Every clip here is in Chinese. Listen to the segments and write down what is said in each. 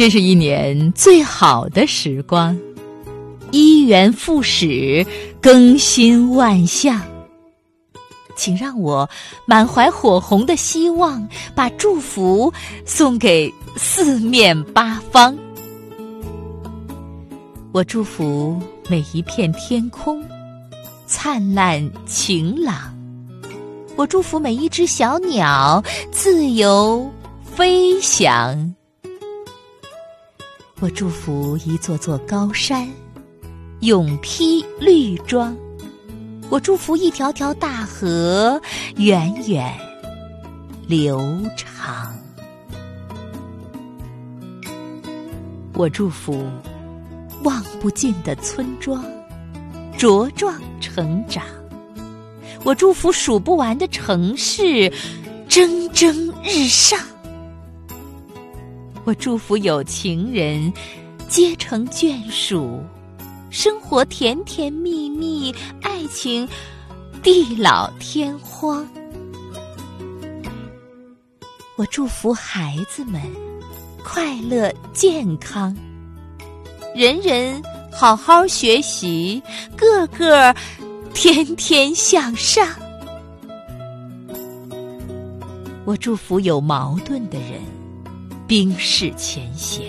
这是一年最好的时光，一元复始，更新万象。请让我满怀火红的希望，把祝福送给四面八方。我祝福每一片天空灿烂晴朗，我祝福每一只小鸟自由飞翔。我祝福一座座高山，永披绿装；我祝福一条条大河，源远流长。我祝福望不尽的村庄茁壮成长；我祝福数不完的城市蒸蒸日上。我祝福有情人皆成眷属，生活甜甜蜜蜜，爱情地老天荒。我祝福孩子们快乐健康，人人好好学习，个个天天向上。我祝福有矛盾的人。冰释前嫌，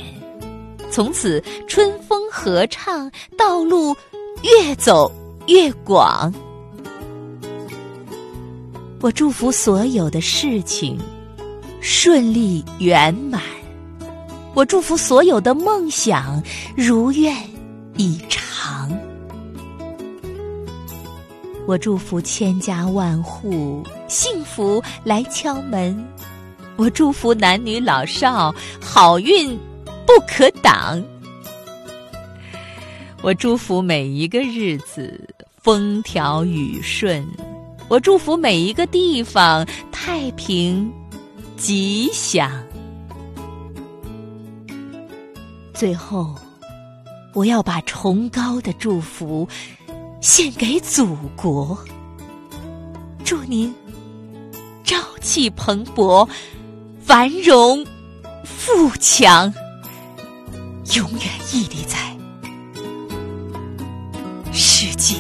从此春风合唱，道路越走越广。我祝福所有的事情顺利圆满，我祝福所有的梦想如愿以偿。我祝福千家万户幸福来敲门。我祝福男女老少好运不可挡。我祝福每一个日子风调雨顺。我祝福每一个地方太平吉祥。最后，我要把崇高的祝福献给祖国。祝您朝气蓬勃。繁荣富强，永远屹立在世界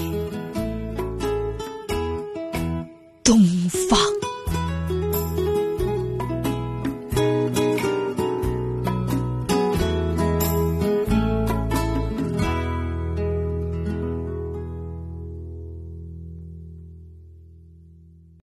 东方。